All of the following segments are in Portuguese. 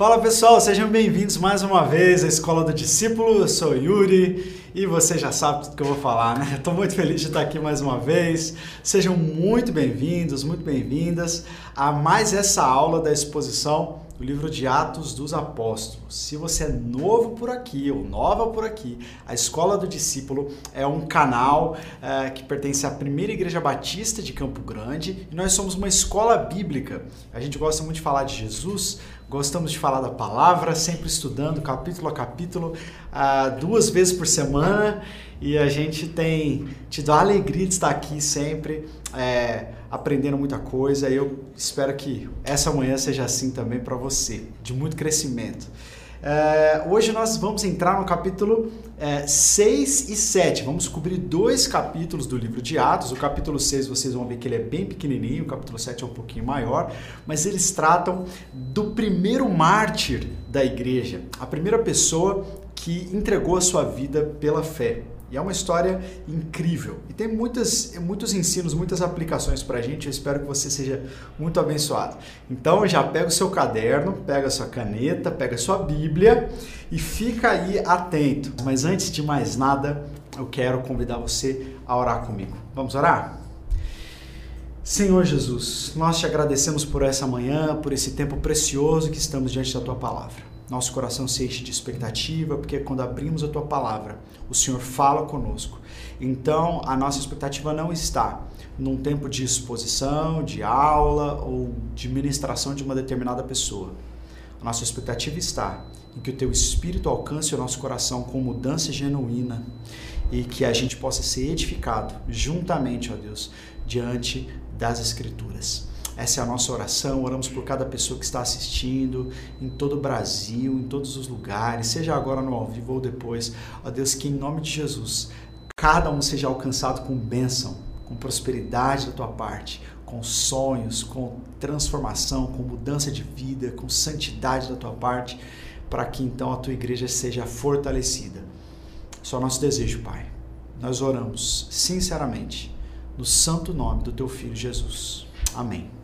Fala pessoal, sejam bem-vindos mais uma vez à Escola do Discípulo. Eu sou Yuri e você já sabe tudo que eu vou falar, né? Estou muito feliz de estar aqui mais uma vez. Sejam muito bem-vindos, muito bem-vindas a mais essa aula da exposição do livro de Atos dos Apóstolos. Se você é novo por aqui ou nova por aqui, a Escola do Discípulo é um canal é, que pertence à Primeira Igreja Batista de Campo Grande e nós somos uma escola bíblica. A gente gosta muito de falar de Jesus, Gostamos de falar da palavra, sempre estudando capítulo a capítulo, uh, duas vezes por semana, e a gente tem tido a alegria de estar aqui sempre, é, aprendendo muita coisa. E eu espero que essa manhã seja assim também para você, de muito crescimento. É, hoje nós vamos entrar no capítulo é, 6 e 7. Vamos cobrir dois capítulos do livro de Atos. O capítulo 6 vocês vão ver que ele é bem pequenininho, o capítulo 7 é um pouquinho maior, mas eles tratam do primeiro mártir da igreja, a primeira pessoa que entregou a sua vida pela fé. E é uma história incrível. E tem muitas, muitos ensinos, muitas aplicações para a gente. Eu espero que você seja muito abençoado. Então já pega o seu caderno, pega a sua caneta, pega a sua Bíblia e fica aí atento. Mas antes de mais nada, eu quero convidar você a orar comigo. Vamos orar? Senhor Jesus, nós te agradecemos por essa manhã, por esse tempo precioso que estamos diante da tua palavra nosso coração se enche de expectativa, porque quando abrimos a tua palavra, o Senhor fala conosco. Então, a nossa expectativa não está num tempo de exposição, de aula ou de ministração de uma determinada pessoa. A nossa expectativa está em que o teu espírito alcance o nosso coração com mudança genuína e que a gente possa ser edificado juntamente, ó Deus, diante das Escrituras. Essa é a nossa oração. Oramos por cada pessoa que está assistindo em todo o Brasil, em todos os lugares, seja agora no ao vivo ou depois. Ó Deus, que em nome de Jesus, cada um seja alcançado com bênção, com prosperidade da tua parte, com sonhos, com transformação, com mudança de vida, com santidade da tua parte, para que então a tua igreja seja fortalecida. Só nosso desejo, Pai. Nós oramos sinceramente no santo nome do teu filho Jesus. Amém.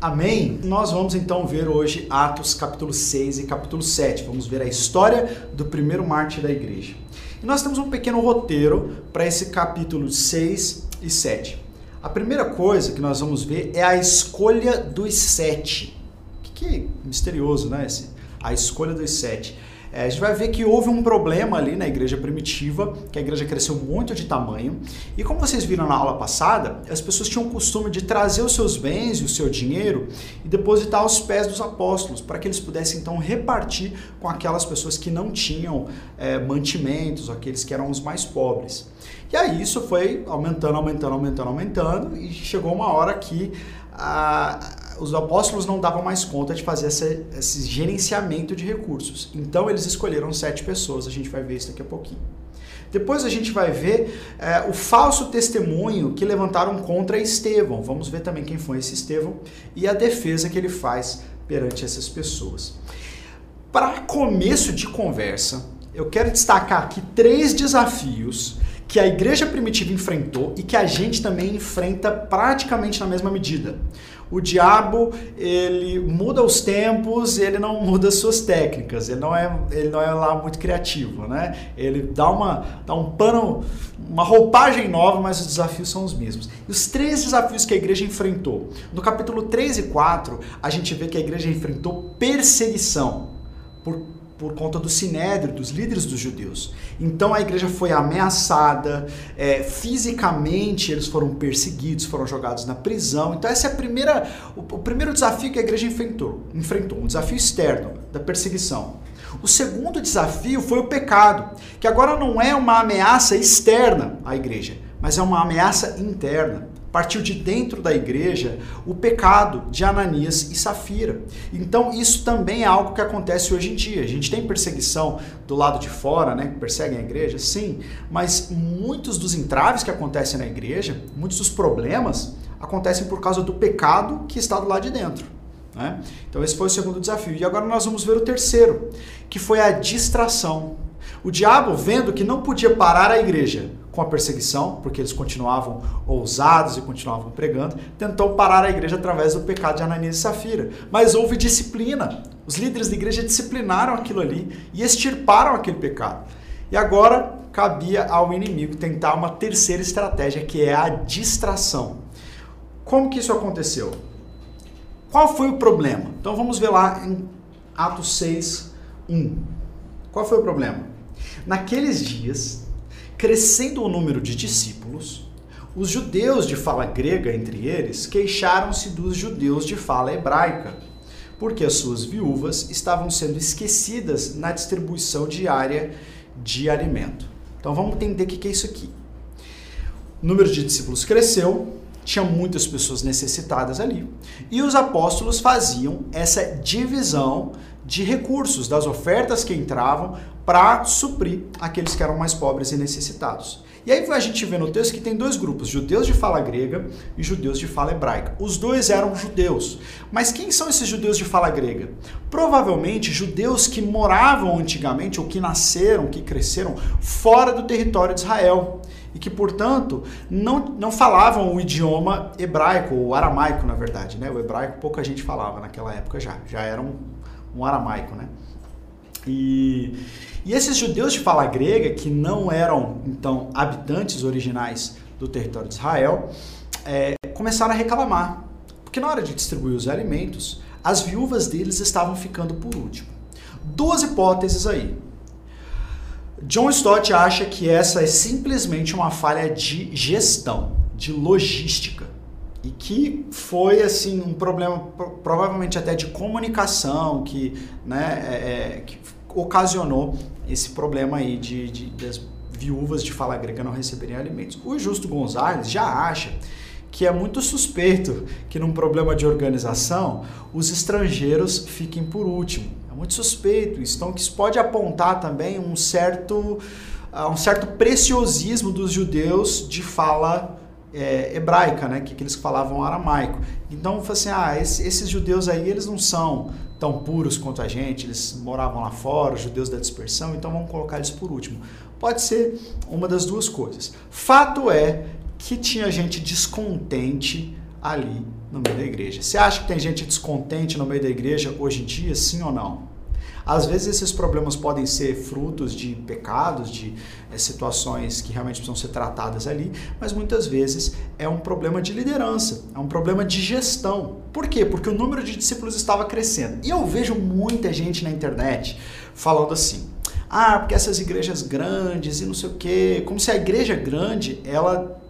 Amém? Nós vamos então ver hoje Atos capítulo 6 e capítulo 7. Vamos ver a história do primeiro mártir da igreja. E nós temos um pequeno roteiro para esse capítulo 6 e 7. A primeira coisa que nós vamos ver é a escolha dos sete. O que, é misterioso, né? Esse, a escolha dos sete. É, a gente vai ver que houve um problema ali na igreja primitiva, que a igreja cresceu muito de tamanho. E como vocês viram na aula passada, as pessoas tinham o costume de trazer os seus bens e o seu dinheiro e depositar aos pés dos apóstolos, para que eles pudessem então repartir com aquelas pessoas que não tinham é, mantimentos, aqueles que eram os mais pobres. E aí isso foi aumentando, aumentando, aumentando, aumentando, e chegou uma hora que a os apóstolos não davam mais conta de fazer essa, esse gerenciamento de recursos. Então eles escolheram sete pessoas, a gente vai ver isso daqui a pouquinho. Depois a gente vai ver é, o falso testemunho que levantaram contra Estevão. Vamos ver também quem foi esse Estevão e a defesa que ele faz perante essas pessoas. Para começo de conversa, eu quero destacar aqui três desafios que a igreja primitiva enfrentou e que a gente também enfrenta praticamente na mesma medida. O diabo, ele muda os tempos, ele não muda suas técnicas, ele não é, ele não é lá muito criativo, né? Ele dá, uma, dá um pano, uma roupagem nova, mas os desafios são os mesmos. E os três desafios que a igreja enfrentou. No capítulo 3 e 4, a gente vê que a igreja enfrentou perseguição por por conta do sinédrio, dos líderes dos judeus. Então a igreja foi ameaçada, é, fisicamente eles foram perseguidos, foram jogados na prisão. Então esse é a primeira, o, o primeiro desafio que a igreja enfrentou, enfrentou, um desafio externo da perseguição. O segundo desafio foi o pecado, que agora não é uma ameaça externa à igreja, mas é uma ameaça interna partiu de dentro da igreja o pecado de Ananias e Safira. Então isso também é algo que acontece hoje em dia. A gente tem perseguição do lado de fora, né, que perseguem a igreja, sim, mas muitos dos entraves que acontecem na igreja, muitos dos problemas acontecem por causa do pecado que está do lado de dentro. Né? Então esse foi o segundo desafio. E agora nós vamos ver o terceiro, que foi a distração. O diabo, vendo que não podia parar a igreja com a perseguição, porque eles continuavam ousados e continuavam pregando, tentou parar a igreja através do pecado de Ananias e Safira. Mas houve disciplina Os líderes da igreja disciplinaram aquilo ali e extirparam aquele pecado. E agora cabia ao inimigo tentar uma terceira estratégia, que é a distração. Como que isso aconteceu? Qual foi o problema? Então vamos ver lá em Atos 6, 1. Qual foi o problema? Naqueles dias, crescendo o número de discípulos, os judeus de fala grega, entre eles, queixaram-se dos judeus de fala hebraica, porque as suas viúvas estavam sendo esquecidas na distribuição diária de alimento. Então vamos entender o que é isso aqui. O número de discípulos cresceu, tinha muitas pessoas necessitadas ali, e os apóstolos faziam essa divisão de recursos, das ofertas que entravam para suprir aqueles que eram mais pobres e necessitados. E aí a gente vê no texto que tem dois grupos, judeus de fala grega e judeus de fala hebraica. Os dois eram judeus. Mas quem são esses judeus de fala grega? Provavelmente judeus que moravam antigamente ou que nasceram, que cresceram fora do território de Israel e que, portanto, não, não falavam o idioma hebraico, ou aramaico, na verdade. Né? O hebraico pouca gente falava naquela época já, já era um, um aramaico. Né? E, e esses judeus de fala grega, que não eram, então, habitantes originais do território de Israel, é, começaram a reclamar. Porque na hora de distribuir os alimentos, as viúvas deles estavam ficando por último. Duas hipóteses aí. John Stott acha que essa é simplesmente uma falha de gestão, de logística. E que foi assim um problema provavelmente até de comunicação que, né, é, é, que ocasionou esse problema aí de, de, das viúvas de fala grega não receberem alimentos. O Justo Gonzalez já acha que é muito suspeito que num problema de organização os estrangeiros fiquem por último muito suspeito isso. Então, que isso pode apontar também um certo, uh, um certo preciosismo dos judeus de fala é, hebraica, né? Que aqueles que falavam aramaico. Então, assim, ah, esse, esses judeus aí, eles não são tão puros quanto a gente, eles moravam lá fora, os judeus da dispersão, então vamos colocar eles por último. Pode ser uma das duas coisas. Fato é que tinha gente descontente ali no meio da igreja. Você acha que tem gente descontente no meio da igreja hoje em dia, sim ou não? Às vezes esses problemas podem ser frutos de pecados, de é, situações que realmente precisam ser tratadas ali, mas muitas vezes é um problema de liderança, é um problema de gestão. Por quê? Porque o número de discípulos estava crescendo. E eu vejo muita gente na internet falando assim: ah, porque essas igrejas grandes e não sei o quê, como se a igreja grande ela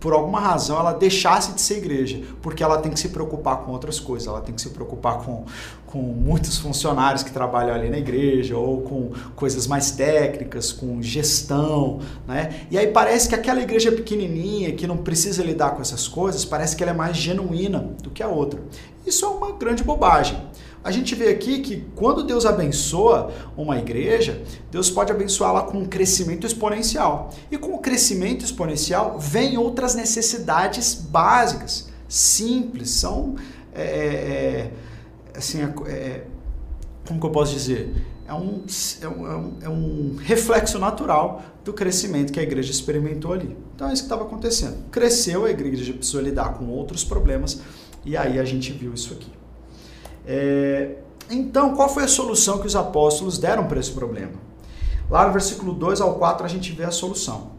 por alguma razão, ela deixasse de ser igreja, porque ela tem que se preocupar com outras coisas, ela tem que se preocupar com, com muitos funcionários que trabalham ali na igreja, ou com coisas mais técnicas, com gestão, né? E aí parece que aquela igreja pequenininha, que não precisa lidar com essas coisas, parece que ela é mais genuína do que a outra. Isso é uma grande bobagem. A gente vê aqui que quando Deus abençoa uma igreja, Deus pode abençoá-la com um crescimento exponencial. E com o crescimento exponencial vem outras necessidades básicas, simples, são é, é, é assim, é, é, como que eu posso dizer? É um, é, um, é um reflexo natural do crescimento que a igreja experimentou ali. Então é isso que estava acontecendo. Cresceu, a igreja precisou lidar com outros problemas, e aí a gente viu isso aqui. É, então, qual foi a solução que os apóstolos deram para esse problema? Lá no versículo 2 ao 4 a gente vê a solução.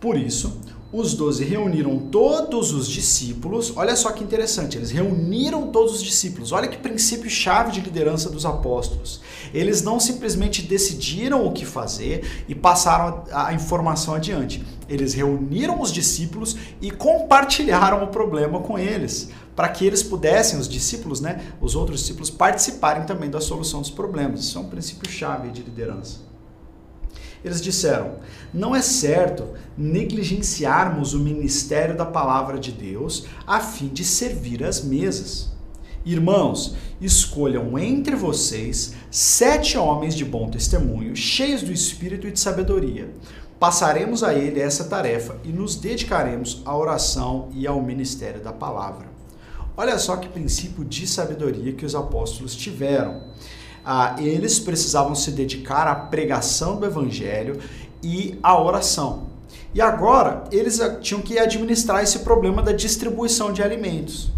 Por isso, os doze reuniram todos os discípulos. Olha só que interessante, eles reuniram todos os discípulos. Olha que princípio chave de liderança dos apóstolos. Eles não simplesmente decidiram o que fazer e passaram a informação adiante. Eles reuniram os discípulos e compartilharam o problema com eles, para que eles pudessem, os discípulos, né, os outros discípulos, participarem também da solução dos problemas. Isso é um princípio chave de liderança. Eles disseram: não é certo negligenciarmos o ministério da palavra de Deus a fim de servir às mesas. Irmãos, escolham entre vocês sete homens de bom testemunho, cheios do espírito e de sabedoria. Passaremos a ele essa tarefa e nos dedicaremos à oração e ao ministério da palavra. Olha só que princípio de sabedoria que os apóstolos tiveram. Ah, eles precisavam se dedicar à pregação do evangelho e à oração. E agora eles tinham que administrar esse problema da distribuição de alimentos.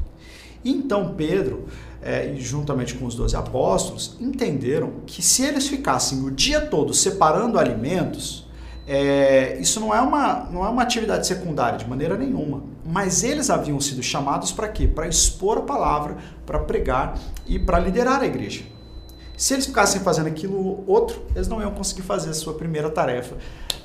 Então Pedro é, juntamente com os doze apóstolos, entenderam que se eles ficassem o dia todo separando alimentos, é, isso não é, uma, não é uma atividade secundária de maneira nenhuma. Mas eles haviam sido chamados para quê? Para expor a palavra, para pregar e para liderar a igreja. Se eles ficassem fazendo aquilo outro, eles não iam conseguir fazer a sua primeira tarefa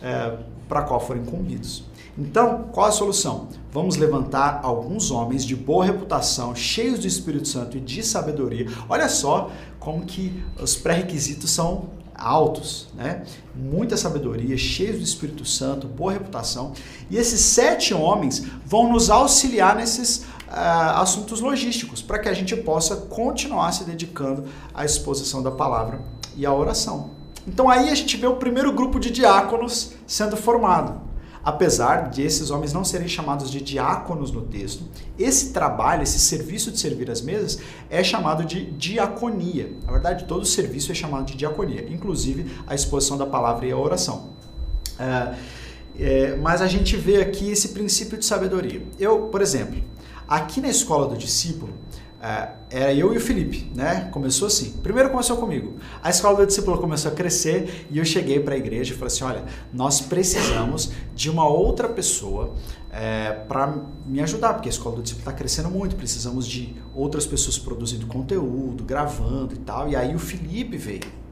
é, para a qual foram incumbidos. Então, qual a solução? Vamos levantar alguns homens de boa reputação, cheios do Espírito Santo e de sabedoria. Olha só como que os pré-requisitos são altos, né? Muita sabedoria, cheios do Espírito Santo, boa reputação. E esses sete homens vão nos auxiliar nesses uh, assuntos logísticos, para que a gente possa continuar se dedicando à exposição da palavra e à oração. Então aí a gente vê o primeiro grupo de diáconos sendo formado. Apesar de esses homens não serem chamados de diáconos no texto, esse trabalho, esse serviço de servir as mesas é chamado de diaconia. Na verdade, todo serviço é chamado de diaconia, inclusive a exposição da palavra e a oração. É, é, mas a gente vê aqui esse princípio de sabedoria. Eu, por exemplo, aqui na escola do discípulo, é, era eu e o Felipe, né? Começou assim. Primeiro começou comigo. A escola do discípulo começou a crescer e eu cheguei para a igreja e falei assim: olha, nós precisamos de uma outra pessoa é, para me ajudar, porque a escola do discípulo está crescendo muito. Precisamos de outras pessoas produzindo conteúdo, gravando e tal. E aí o Felipe veio.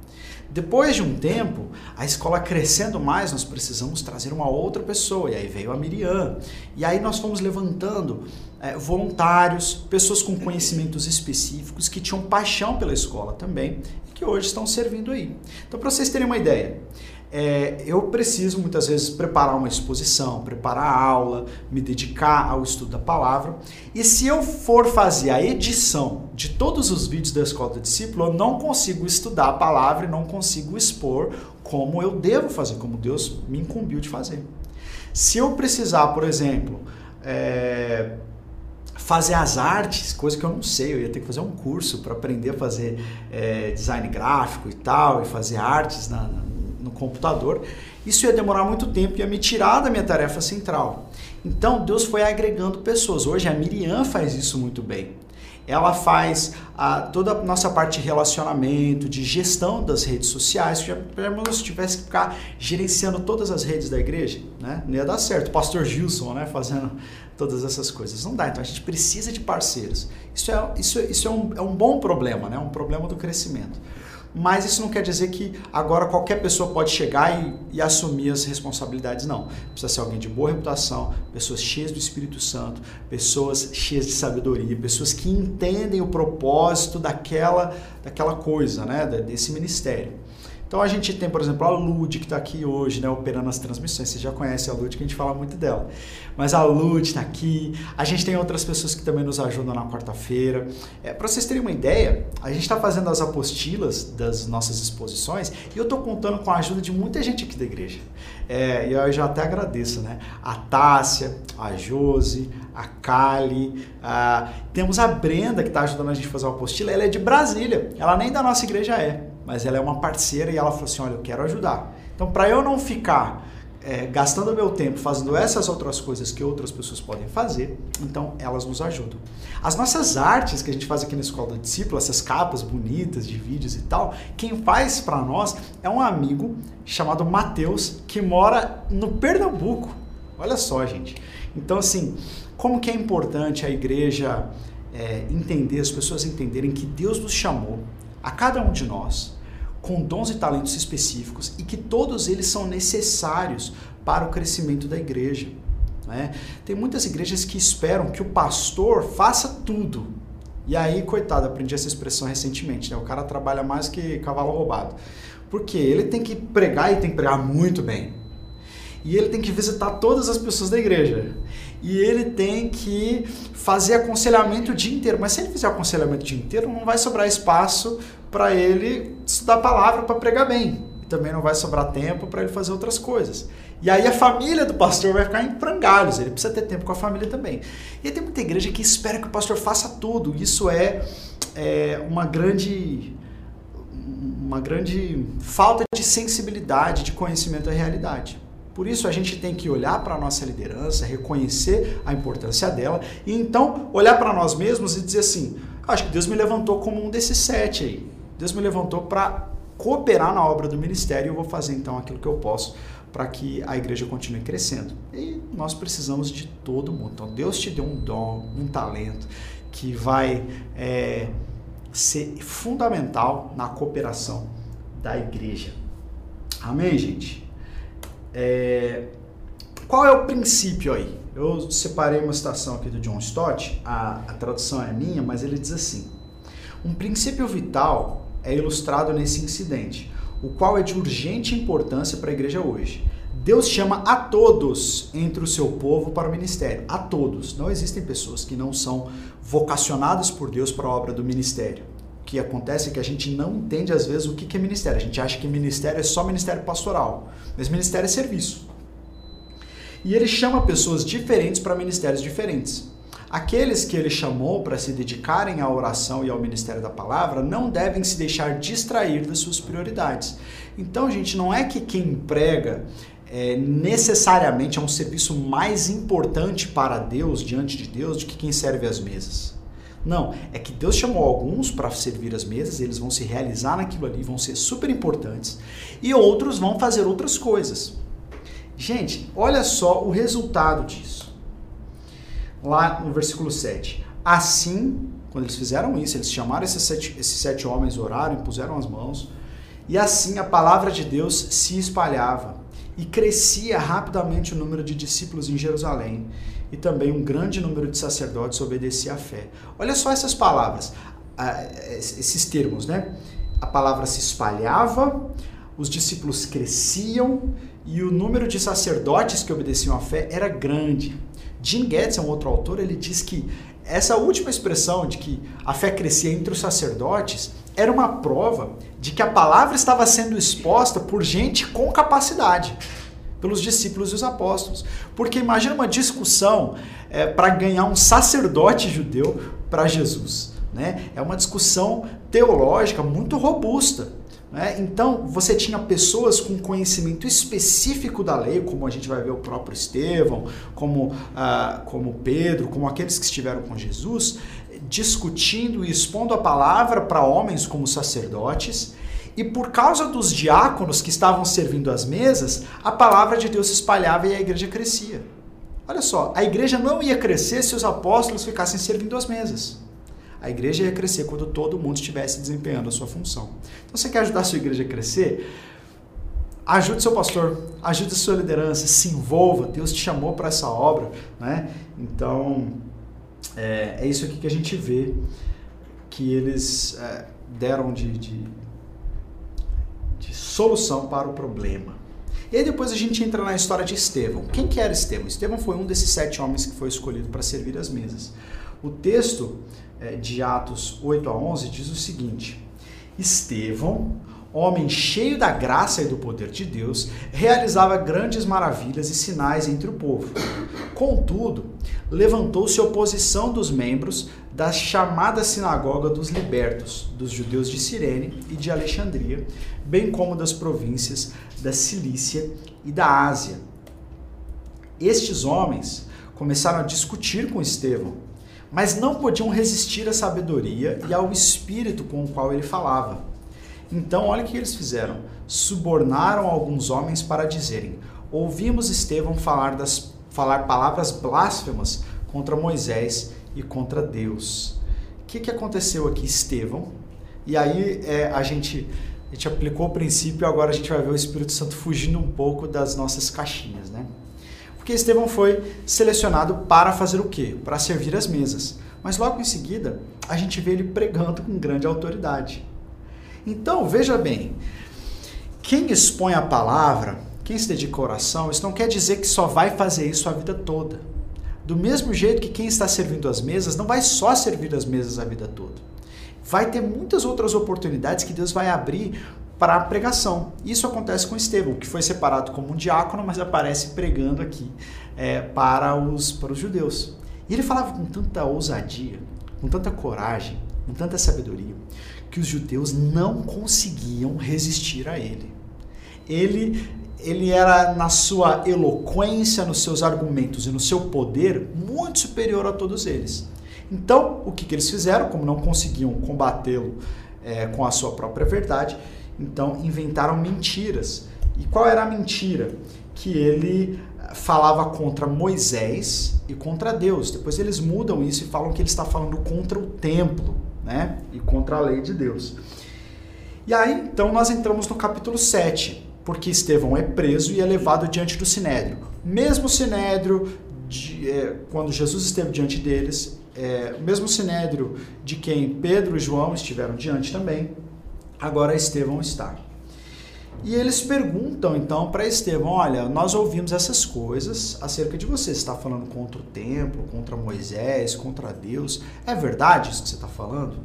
Depois de um tempo, a escola crescendo mais, nós precisamos trazer uma outra pessoa. E aí veio a Miriam. E aí nós fomos levantando é, voluntários, pessoas com conhecimentos específicos que tinham paixão pela escola também e que hoje estão servindo aí. Então, para vocês terem uma ideia, é, eu preciso muitas vezes preparar uma exposição, preparar a aula, me dedicar ao estudo da palavra. E se eu for fazer a edição de todos os vídeos da Escola do Discípulo, eu não consigo estudar a palavra e não consigo expor como eu devo fazer, como Deus me incumbiu de fazer. Se eu precisar, por exemplo, é, fazer as artes, coisa que eu não sei, eu ia ter que fazer um curso para aprender a fazer é, design gráfico e tal, e fazer artes na, no computador, isso ia demorar muito tempo e ia me tirar da minha tarefa central. Então Deus foi agregando pessoas. Hoje a Miriam faz isso muito bem. Ela faz a, toda a nossa parte de relacionamento, de gestão das redes sociais. Se eu tivesse que ficar gerenciando todas as redes da igreja, né? não ia dar certo. O pastor Gilson né? fazendo todas essas coisas. Não dá. Então a gente precisa de parceiros. Isso é, isso, isso é, um, é um bom problema, né? um problema do crescimento mas isso não quer dizer que agora qualquer pessoa pode chegar e, e, assumir as responsabilidades, não. Precisa ser alguém de boa reputação, pessoas cheias do Espírito Santo, pessoas cheias de sabedoria, pessoas que entendem o propósito daquela, daquela coisa, né, desse ministério. Então a gente tem, por exemplo, a Lud que está aqui hoje, né, operando as transmissões. Você já conhece a Lud, que a gente fala muito dela. Mas a Lud está aqui. A gente tem outras pessoas que também nos ajudam na quarta-feira. É, Para vocês terem uma ideia, a gente está fazendo as apostilas das nossas exposições e eu estou contando com a ajuda de muita gente aqui da igreja. É, e eu já até agradeço, né? A Tássia, a Josi, a Kali, a... temos a Brenda que está ajudando a gente a fazer uma apostila. Ela é de Brasília. Ela nem da nossa igreja é mas ela é uma parceira e ela falou assim: olha, eu quero ajudar. Então, para eu não ficar é, gastando meu tempo fazendo essas outras coisas que outras pessoas podem fazer, então elas nos ajudam. As nossas artes que a gente faz aqui na Escola do Discípulo, essas capas bonitas de vídeos e tal, quem faz para nós é um amigo chamado Matheus, que mora no Pernambuco. Olha só, gente. Então, assim, como que é importante a igreja é, entender, as pessoas entenderem que Deus nos chamou a cada um de nós com dons e talentos específicos e que todos eles são necessários para o crescimento da igreja. Né? Tem muitas igrejas que esperam que o pastor faça tudo. E aí, coitado, aprendi essa expressão recentemente, né? O cara trabalha mais que cavalo roubado. Porque ele tem que pregar e tem que pregar muito bem. E ele tem que visitar todas as pessoas da igreja e ele tem que fazer aconselhamento o dia inteiro. Mas se ele fizer aconselhamento o dia inteiro, não vai sobrar espaço para ele estudar a palavra para pregar bem. E também não vai sobrar tempo para ele fazer outras coisas. E aí a família do pastor vai ficar em frangalhos, ele precisa ter tempo com a família também. E tem muita igreja que espera que o pastor faça tudo. Isso é, é uma grande uma grande falta de sensibilidade, de conhecimento da realidade. Por isso a gente tem que olhar para a nossa liderança, reconhecer a importância dela e então olhar para nós mesmos e dizer assim: Acho que Deus me levantou como um desses sete aí. Deus me levantou para cooperar na obra do ministério e eu vou fazer então aquilo que eu posso para que a igreja continue crescendo. E nós precisamos de todo mundo. Então Deus te deu um dom, um talento que vai é, ser fundamental na cooperação da igreja. Amém, gente? É, qual é o princípio aí? Eu separei uma citação aqui do John Stott, a, a tradução é minha, mas ele diz assim: Um princípio vital é ilustrado nesse incidente, o qual é de urgente importância para a igreja hoje. Deus chama a todos entre o seu povo para o ministério. A todos. Não existem pessoas que não são vocacionadas por Deus para a obra do ministério. Que acontece é que a gente não entende às vezes o que é ministério. A gente acha que ministério é só ministério pastoral, mas ministério é serviço. E ele chama pessoas diferentes para ministérios diferentes. Aqueles que ele chamou para se dedicarem à oração e ao ministério da palavra não devem se deixar distrair das suas prioridades. Então, gente, não é que quem prega é, necessariamente é um serviço mais importante para Deus, diante de Deus, do que quem serve as mesas. Não, é que Deus chamou alguns para servir as mesas, eles vão se realizar naquilo ali, vão ser super importantes, e outros vão fazer outras coisas. Gente, olha só o resultado disso. Lá no versículo 7. Assim, quando eles fizeram isso, eles chamaram esses sete, esses sete homens, oraram, puseram as mãos, e assim a palavra de Deus se espalhava e crescia rapidamente o número de discípulos em Jerusalém, e também um grande número de sacerdotes obedecia à fé. Olha só essas palavras, esses termos, né? A palavra se espalhava, os discípulos cresciam e o número de sacerdotes que obedeciam à fé era grande. Jim Getz um outro autor, ele diz que essa última expressão de que a fé crescia entre os sacerdotes era uma prova de que a palavra estava sendo exposta por gente com capacidade, pelos discípulos e os apóstolos. Porque imagina uma discussão é, para ganhar um sacerdote judeu para Jesus. Né? É uma discussão teológica muito robusta. Né? Então, você tinha pessoas com conhecimento específico da lei, como a gente vai ver o próprio Estevão, como, ah, como Pedro, como aqueles que estiveram com Jesus, discutindo e expondo a palavra para homens como sacerdotes. E por causa dos diáconos que estavam servindo as mesas, a palavra de Deus se espalhava e a igreja crescia. Olha só, a igreja não ia crescer se os apóstolos ficassem servindo as mesas. A igreja ia crescer quando todo mundo estivesse desempenhando a sua função. Então, você quer ajudar a sua igreja a crescer? Ajude seu pastor, ajude sua liderança, se envolva. Deus te chamou para essa obra, né? Então, é, é, isso aqui que a gente vê que eles é, deram de, de, de solução para o problema. E aí depois a gente entra na história de Estevão. Quem que era Estevão? Estevão foi um desses sete homens que foi escolhido para servir as mesas. O texto é, de Atos 8 a 11 diz o seguinte: Estevão, homem cheio da graça e do poder de Deus, realizava grandes maravilhas e sinais entre o povo. Contudo, levantou-se oposição dos membros da chamada sinagoga dos libertos, dos judeus de Cirene e de Alexandria, bem como das províncias da Cilícia e da Ásia. Estes homens começaram a discutir com Estevão, mas não podiam resistir à sabedoria e ao espírito com o qual ele falava então, olha o que eles fizeram: subornaram alguns homens para dizerem: Ouvimos Estevão falar, das, falar palavras blasfemas contra Moisés e contra Deus. O que, que aconteceu aqui, Estevão? E aí é, a, gente, a gente aplicou o princípio, agora a gente vai ver o Espírito Santo fugindo um pouco das nossas caixinhas, né? Porque Estevão foi selecionado para fazer o quê? Para servir as mesas. Mas logo em seguida, a gente vê ele pregando com grande autoridade. Então, veja bem, quem expõe a palavra, quem se dedica à oração, isso não quer dizer que só vai fazer isso a vida toda. Do mesmo jeito que quem está servindo as mesas não vai só servir as mesas a vida toda. Vai ter muitas outras oportunidades que Deus vai abrir para a pregação. Isso acontece com Estevão, que foi separado como um diácono, mas aparece pregando aqui é, para, os, para os judeus. E ele falava com tanta ousadia, com tanta coragem, com tanta sabedoria, que os judeus não conseguiam resistir a ele. Ele, ele era, na sua eloquência, nos seus argumentos e no seu poder, muito superior a todos eles. Então, o que, que eles fizeram? Como não conseguiam combatê-lo é, com a sua própria verdade, então inventaram mentiras. E qual era a mentira? Que ele falava contra Moisés e contra Deus. Depois eles mudam isso e falam que ele está falando contra o templo, né? E contra a lei de Deus. E aí, então, nós entramos no capítulo 7, porque Estevão é preso e é levado diante do Sinédrio. Mesmo Sinédrio, de, é, quando Jesus esteve diante deles, é, mesmo Sinédrio de quem Pedro e João estiveram diante também, agora Estevão está. E eles perguntam então para Estevão: Olha, nós ouvimos essas coisas acerca de você. Você está falando contra o templo, contra Moisés, contra Deus. É verdade isso que você está falando?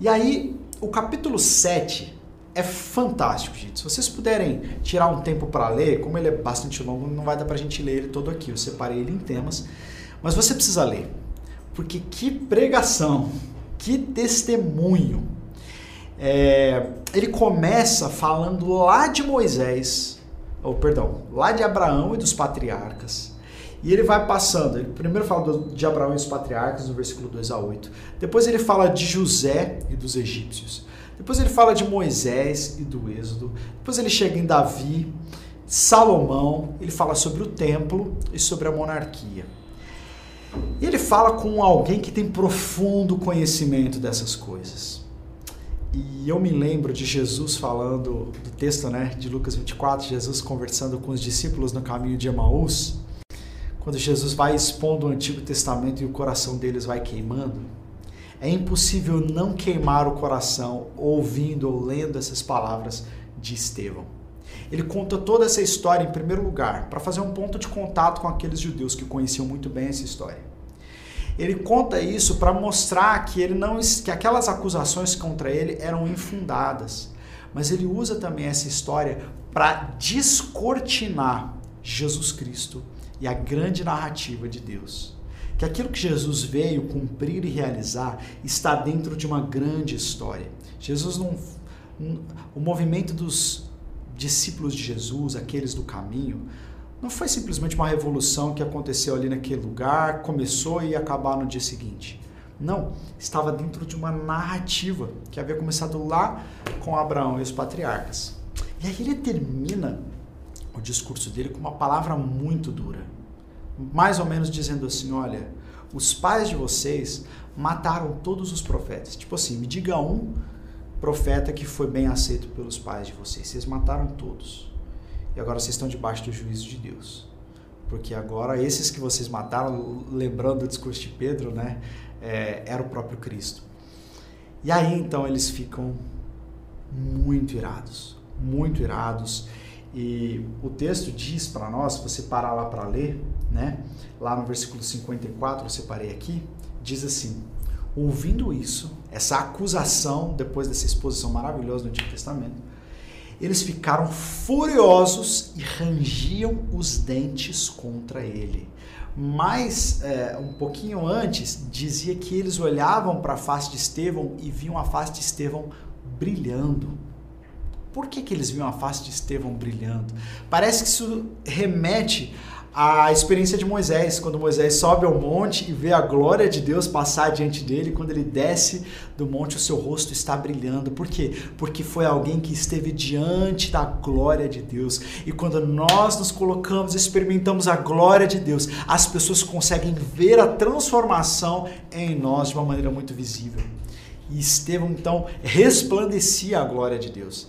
E aí, o capítulo 7 é fantástico, gente. Se vocês puderem tirar um tempo para ler, como ele é bastante longo, não vai dar para a gente ler ele todo aqui. Eu separei ele em temas, mas você precisa ler, porque que pregação, que testemunho é, ele começa falando lá de Moisés, ou perdão, lá de Abraão e dos patriarcas. E ele vai passando, ele primeiro fala de Abraão e dos patriarcas, no versículo 2 a 8. Depois ele fala de José e dos egípcios. Depois ele fala de Moisés e do Êxodo. Depois ele chega em Davi, Salomão, ele fala sobre o templo e sobre a monarquia. E ele fala com alguém que tem profundo conhecimento dessas coisas. E eu me lembro de Jesus falando, do texto né, de Lucas 24, Jesus conversando com os discípulos no caminho de Emaús, quando Jesus vai expondo o Antigo Testamento e o coração deles vai queimando. É impossível não queimar o coração ouvindo ou lendo essas palavras de Estevão. Ele conta toda essa história em primeiro lugar, para fazer um ponto de contato com aqueles judeus que conheciam muito bem essa história. Ele conta isso para mostrar que ele não que aquelas acusações contra ele eram infundadas. Mas ele usa também essa história para descortinar Jesus Cristo e a grande narrativa de Deus. Que aquilo que Jesus veio cumprir e realizar está dentro de uma grande história. Jesus não o movimento dos discípulos de Jesus, aqueles do caminho, não foi simplesmente uma revolução que aconteceu ali naquele lugar, começou e acabar no dia seguinte. Não, estava dentro de uma narrativa que havia começado lá com Abraão e os patriarcas. E aí ele termina o discurso dele com uma palavra muito dura. Mais ou menos dizendo assim: olha, os pais de vocês mataram todos os profetas. Tipo assim, me diga um profeta que foi bem aceito pelos pais de vocês. Vocês mataram todos. E agora vocês estão debaixo do juízo de Deus. Porque agora esses que vocês mataram, lembrando o discurso de Pedro, né, é, era o próprio Cristo. E aí então eles ficam muito irados, muito irados. E o texto diz para nós, se você parar lá para ler, né, lá no versículo 54, eu separei aqui, diz assim: Ouvindo isso, essa acusação, depois dessa exposição maravilhosa no Antigo Testamento, eles ficaram furiosos e rangiam os dentes contra ele. Mas, é, um pouquinho antes, dizia que eles olhavam para a face de Estevão e viam a face de Estevão brilhando. Por que, que eles viam a face de Estevão brilhando? Parece que isso remete a experiência de Moisés, quando Moisés sobe ao monte e vê a glória de Deus passar diante dele, quando ele desce do monte, o seu rosto está brilhando. Por quê? Porque foi alguém que esteve diante da glória de Deus. E quando nós nos colocamos, experimentamos a glória de Deus, as pessoas conseguem ver a transformação em nós de uma maneira muito visível. E Estevão então resplandecia a glória de Deus.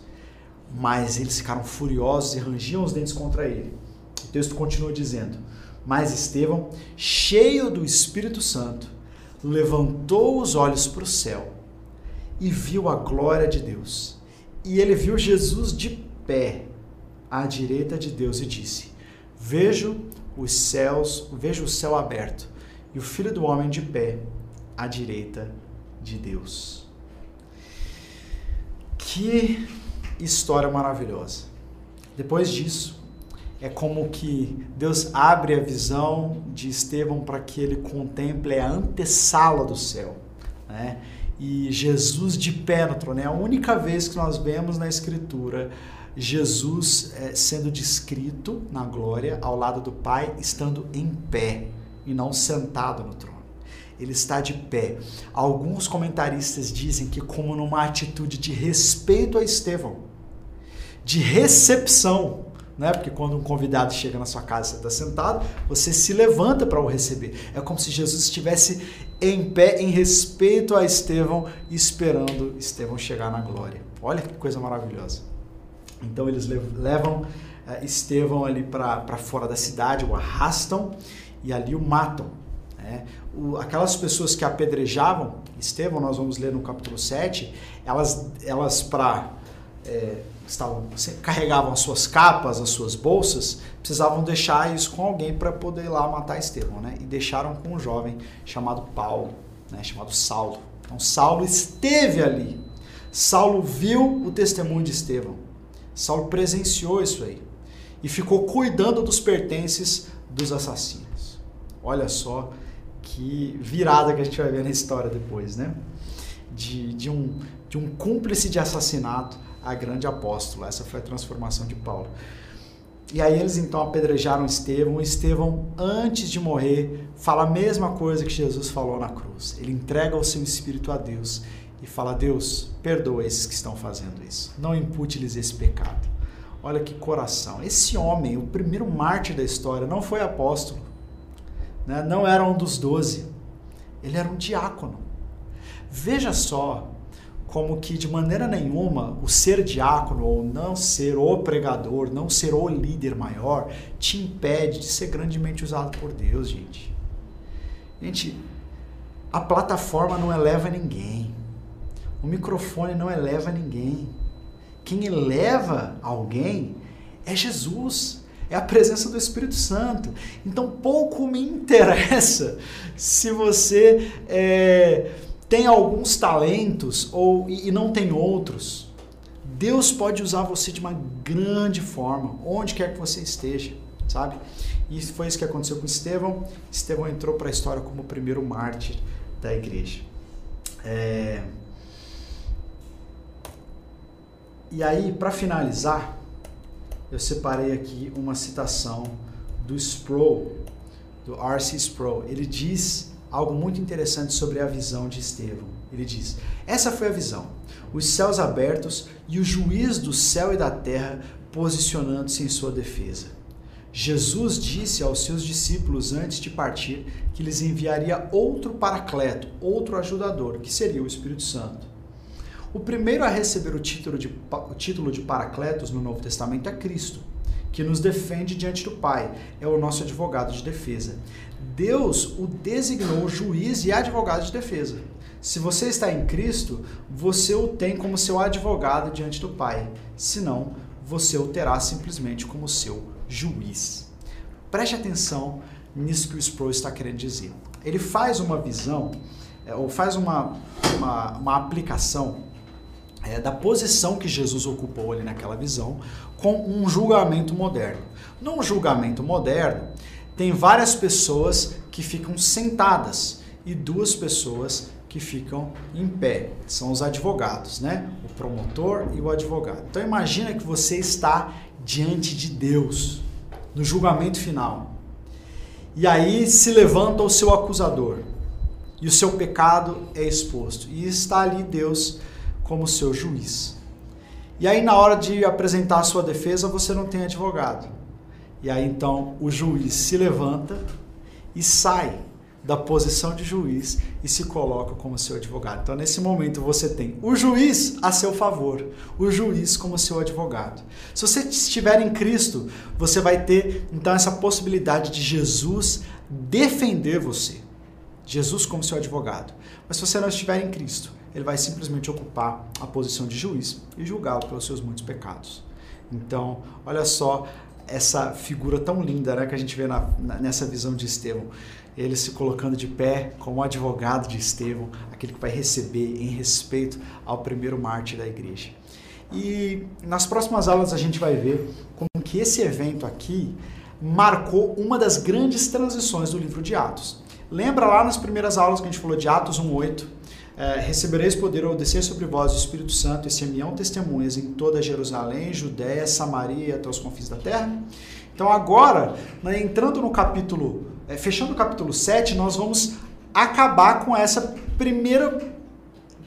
Mas eles ficaram furiosos e rangiam os dentes contra ele. O texto continua dizendo: Mas Estevão, cheio do Espírito Santo, levantou os olhos para o céu e viu a glória de Deus. E ele viu Jesus de pé à direita de Deus e disse: Vejo os céus, vejo o céu aberto e o Filho do homem de pé à direita de Deus. Que história maravilhosa. Depois disso, é como que Deus abre a visão de Estevão para que ele contemple a antessala do céu. Né? E Jesus de pé no trono. É a única vez que nós vemos na Escritura Jesus é, sendo descrito na glória ao lado do Pai, estando em pé e não sentado no trono. ele está de pé. Alguns comentaristas dizem que, como numa atitude de respeito a Estevão, de recepção, né? Porque quando um convidado chega na sua casa, você está sentado, você se levanta para o receber. É como se Jesus estivesse em pé em respeito a Estevão, esperando Estevão chegar na glória. Olha que coisa maravilhosa. Então eles levam uh, Estevão ali para fora da cidade, o arrastam e ali o matam. Né? O, aquelas pessoas que apedrejavam Estevão, nós vamos ler no capítulo 7, elas, elas para. É, estavam, carregavam as suas capas, as suas bolsas, precisavam deixar isso com alguém para poder ir lá matar Estevão. Né? E deixaram com um jovem chamado Paulo, né? chamado Saulo. Então Saulo esteve ali. Saulo viu o testemunho de Estevão. Saulo presenciou isso aí. E ficou cuidando dos pertences dos assassinos. Olha só que virada que a gente vai ver na história depois, né? De, de, um, de um cúmplice de assassinato a grande apóstolo. Essa foi a transformação de Paulo. E aí eles então apedrejaram Estevão. Estevão, antes de morrer, fala a mesma coisa que Jesus falou na cruz. Ele entrega o seu espírito a Deus e fala: Deus, perdoa esses que estão fazendo isso. Não impute-lhes esse pecado. Olha que coração. Esse homem, o primeiro mártir da história, não foi apóstolo né? não era um dos doze, ele era um diácono. Veja só como que de maneira nenhuma o ser diácono ou não ser o pregador, não ser o líder maior, te impede de ser grandemente usado por Deus, gente. Gente, a plataforma não eleva ninguém. O microfone não eleva ninguém. Quem eleva alguém é Jesus é a presença do Espírito Santo. Então pouco me interessa se você é, tem alguns talentos ou e não tem outros. Deus pode usar você de uma grande forma, onde quer que você esteja, sabe? E foi isso que aconteceu com Estevão. Estevão entrou para a história como o primeiro mártir da igreja. É... E aí, para finalizar, eu separei aqui uma citação do Sproul, do R.C. Sproul. Ele diz algo muito interessante sobre a visão de Estevão. Ele diz: Essa foi a visão, os céus abertos e o juiz do céu e da terra posicionando-se em sua defesa. Jesus disse aos seus discípulos antes de partir que lhes enviaria outro paracleto, outro ajudador, que seria o Espírito Santo. O primeiro a receber o título de, o título de Paracletos no Novo Testamento é Cristo, que nos defende diante do Pai, é o nosso advogado de defesa. Deus o designou juiz e advogado de defesa. Se você está em Cristo, você o tem como seu advogado diante do Pai. Senão, você o terá simplesmente como seu juiz. Preste atenção nisso que o Sproul está querendo dizer. Ele faz uma visão, é, ou faz uma, uma, uma aplicação é, da posição que Jesus ocupou ali naquela visão com um julgamento moderno. Num julgamento moderno, tem várias pessoas que ficam sentadas e duas pessoas que ficam em pé. São os advogados, né? O promotor e o advogado. Então imagina que você está diante de Deus no julgamento final. E aí se levanta o seu acusador. E o seu pecado é exposto. E está ali Deus como seu juiz. E aí, na hora de apresentar a sua defesa, você não tem advogado. E aí, então, o juiz se levanta e sai da posição de juiz e se coloca como seu advogado. Então, nesse momento, você tem o juiz a seu favor, o juiz como seu advogado. Se você estiver em Cristo, você vai ter então essa possibilidade de Jesus defender você. Jesus como seu advogado. Mas se você não estiver em Cristo, ele vai simplesmente ocupar a posição de juiz e julgá-lo pelos seus muitos pecados. Então, olha só essa figura tão linda né, que a gente vê na, na, nessa visão de Estevão. Ele se colocando de pé como advogado de Estevão, aquele que vai receber em respeito ao primeiro mártir da igreja. E nas próximas aulas a gente vai ver como que esse evento aqui marcou uma das grandes transições do livro de Atos. Lembra lá nas primeiras aulas que a gente falou de Atos 1:8, é, recebereis poder ao descer sobre vós o Espírito Santo e ser-me-ão testemunhas em toda Jerusalém, Judéia, Samaria e até os confins da terra. Então agora, né, entrando no capítulo, é, fechando o capítulo 7, nós vamos acabar com essa primeira,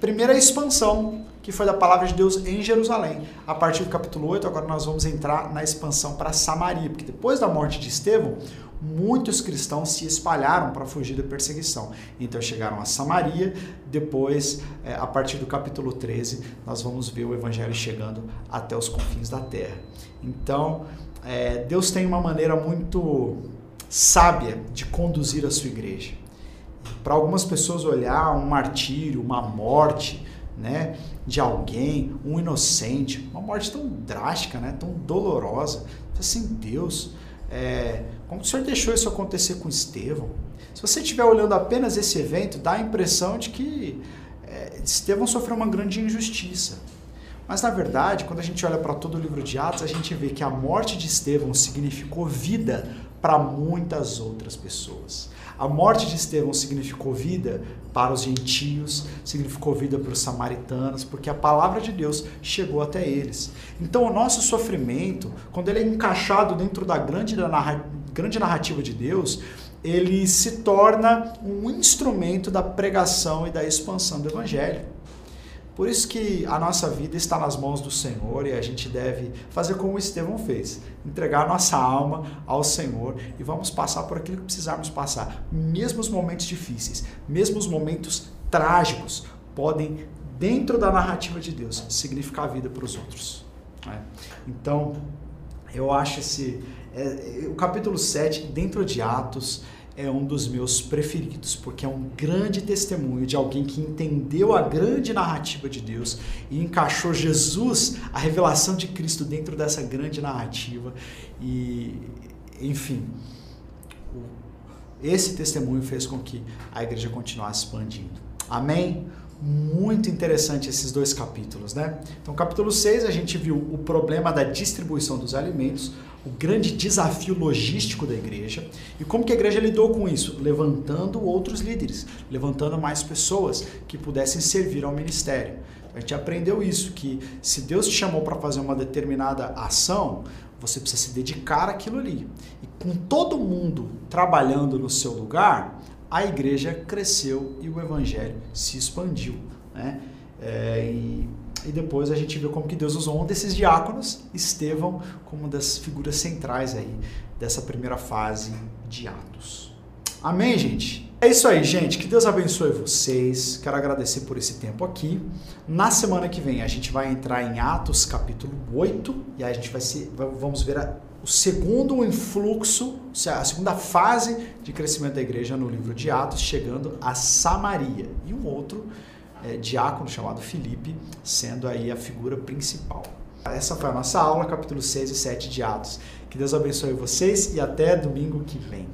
primeira expansão que foi da palavra de Deus em Jerusalém. A partir do capítulo 8, agora nós vamos entrar na expansão para Samaria, porque depois da morte de Estevão, muitos cristãos se espalharam para fugir da perseguição. Então chegaram a Samaria, depois, é, a partir do capítulo 13, nós vamos ver o evangelho chegando até os confins da terra. Então, é, Deus tem uma maneira muito sábia de conduzir a sua igreja. Para algumas pessoas olhar um martírio, uma morte, né, de alguém, um inocente, uma morte tão drástica, né, tão dolorosa. Assim, Deus, é, como o Senhor deixou isso acontecer com Estevão? Se você estiver olhando apenas esse evento, dá a impressão de que é, Estevão sofreu uma grande injustiça. Mas na verdade, quando a gente olha para todo o livro de Atos, a gente vê que a morte de Estevão significou vida para muitas outras pessoas. A morte de Estevão significou vida para os gentios, significou vida para os samaritanos, porque a palavra de Deus chegou até eles. Então, o nosso sofrimento, quando ele é encaixado dentro da grande, grande narrativa de Deus, ele se torna um instrumento da pregação e da expansão do evangelho. Por isso que a nossa vida está nas mãos do Senhor e a gente deve fazer como o Estevão fez, entregar a nossa alma ao Senhor e vamos passar por aquilo que precisarmos passar. Mesmo os momentos difíceis, mesmo os momentos trágicos, podem, dentro da narrativa de Deus, significar vida para os outros. Né? Então, eu acho esse. É, o capítulo 7, dentro de Atos, é um dos meus preferidos, porque é um grande testemunho de alguém que entendeu a grande narrativa de Deus e encaixou Jesus, a revelação de Cristo dentro dessa grande narrativa e enfim, esse testemunho fez com que a igreja continuasse expandindo. Amém? Muito interessante esses dois capítulos, né? Então, capítulo 6 a gente viu o problema da distribuição dos alimentos, o grande desafio logístico da igreja e como que a igreja lidou com isso, levantando outros líderes, levantando mais pessoas que pudessem servir ao ministério. A gente aprendeu isso que se Deus te chamou para fazer uma determinada ação, você precisa se dedicar àquilo ali. E com todo mundo trabalhando no seu lugar, a igreja cresceu e o evangelho se expandiu. Né? É, e e depois a gente viu como que Deus usou um desses diáconos, Estevão, como uma das figuras centrais aí dessa primeira fase de Atos. Amém, gente? É isso aí, gente. Que Deus abençoe vocês. Quero agradecer por esse tempo aqui. Na semana que vem a gente vai entrar em Atos capítulo 8 e aí a gente vai ser, vamos ver a, o segundo influxo, a segunda fase de crescimento da igreja no livro de Atos, chegando a Samaria. E um outro é, diácono chamado Filipe, sendo aí a figura principal. Essa foi a nossa aula, capítulo 6 e 7 de Atos. Que Deus abençoe vocês e até domingo que vem.